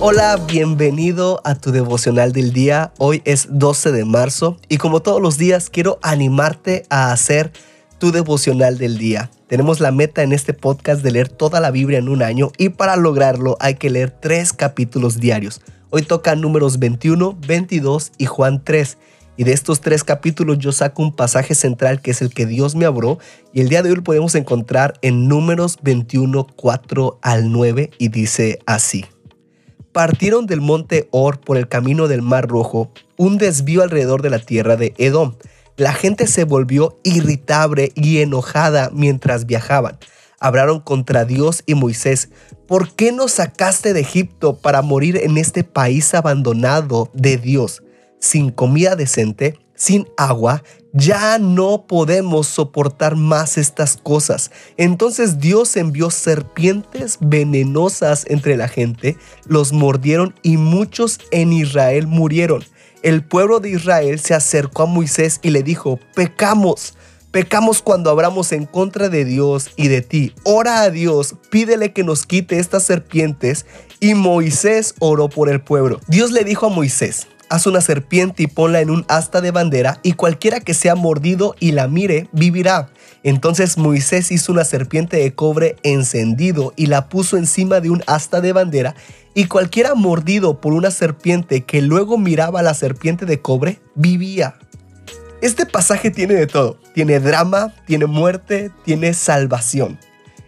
Hola, bienvenido a tu devocional del día. Hoy es 12 de marzo y como todos los días quiero animarte a hacer tu devocional del día. Tenemos la meta en este podcast de leer toda la Biblia en un año y para lograrlo hay que leer tres capítulos diarios. Hoy toca números 21, 22 y Juan 3. Y de estos tres capítulos yo saco un pasaje central que es el que Dios me abrió y el día de hoy lo podemos encontrar en números 21, 4 al 9 y dice así. Partieron del monte Or por el camino del Mar Rojo, un desvío alrededor de la tierra de Edom. La gente se volvió irritable y enojada mientras viajaban. Hablaron contra Dios y Moisés. ¿Por qué nos sacaste de Egipto para morir en este país abandonado de Dios? sin comida decente, sin agua, ya no podemos soportar más estas cosas. Entonces Dios envió serpientes venenosas entre la gente, los mordieron y muchos en Israel murieron. El pueblo de Israel se acercó a Moisés y le dijo, pecamos. Pecamos cuando hablamos en contra de Dios y de ti. Ora a Dios, pídele que nos quite estas serpientes. Y Moisés oró por el pueblo. Dios le dijo a Moisés, haz una serpiente y ponla en un asta de bandera, y cualquiera que sea mordido y la mire, vivirá. Entonces Moisés hizo una serpiente de cobre encendido y la puso encima de un asta de bandera, y cualquiera mordido por una serpiente que luego miraba a la serpiente de cobre, vivía. Este pasaje tiene de todo. Tiene drama, tiene muerte, tiene salvación.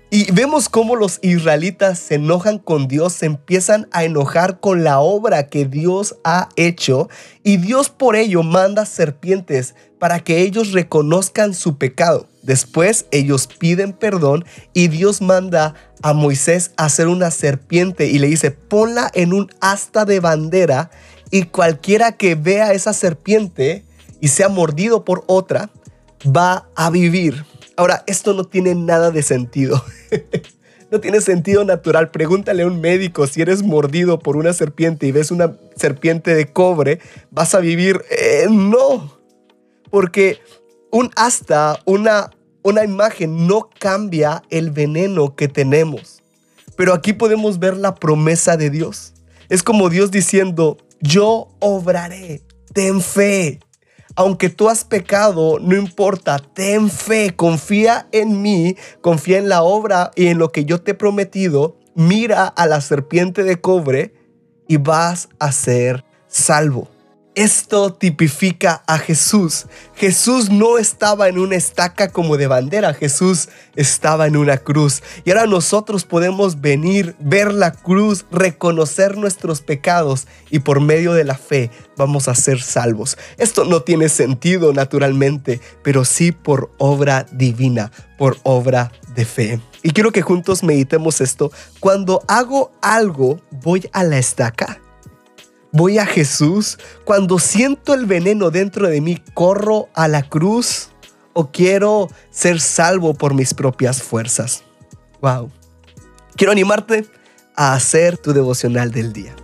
Y vemos cómo los israelitas se enojan con Dios, se empiezan a enojar con la obra que Dios ha hecho y Dios por ello manda serpientes para que ellos reconozcan su pecado. Después ellos piden perdón y Dios manda a Moisés a hacer una serpiente y le dice, ponla en un asta de bandera y cualquiera que vea esa serpiente y sea mordido por otra, va a vivir. Ahora, esto no tiene nada de sentido. no tiene sentido natural. Pregúntale a un médico si eres mordido por una serpiente y ves una serpiente de cobre, ¿vas a vivir? Eh, no. Porque un asta, una, una imagen no cambia el veneno que tenemos. Pero aquí podemos ver la promesa de Dios. Es como Dios diciendo, yo obraré, ten fe, aunque tú has pecado, no importa, ten fe, confía en mí, confía en la obra y en lo que yo te he prometido, mira a la serpiente de cobre y vas a ser salvo. Esto tipifica a Jesús. Jesús no estaba en una estaca como de bandera, Jesús estaba en una cruz. Y ahora nosotros podemos venir, ver la cruz, reconocer nuestros pecados y por medio de la fe vamos a ser salvos. Esto no tiene sentido naturalmente, pero sí por obra divina, por obra de fe. Y quiero que juntos meditemos esto. Cuando hago algo, voy a la estaca voy a Jesús, cuando siento el veneno dentro de mí, corro a la cruz o quiero ser salvo por mis propias fuerzas. Wow. Quiero animarte a hacer tu devocional del día.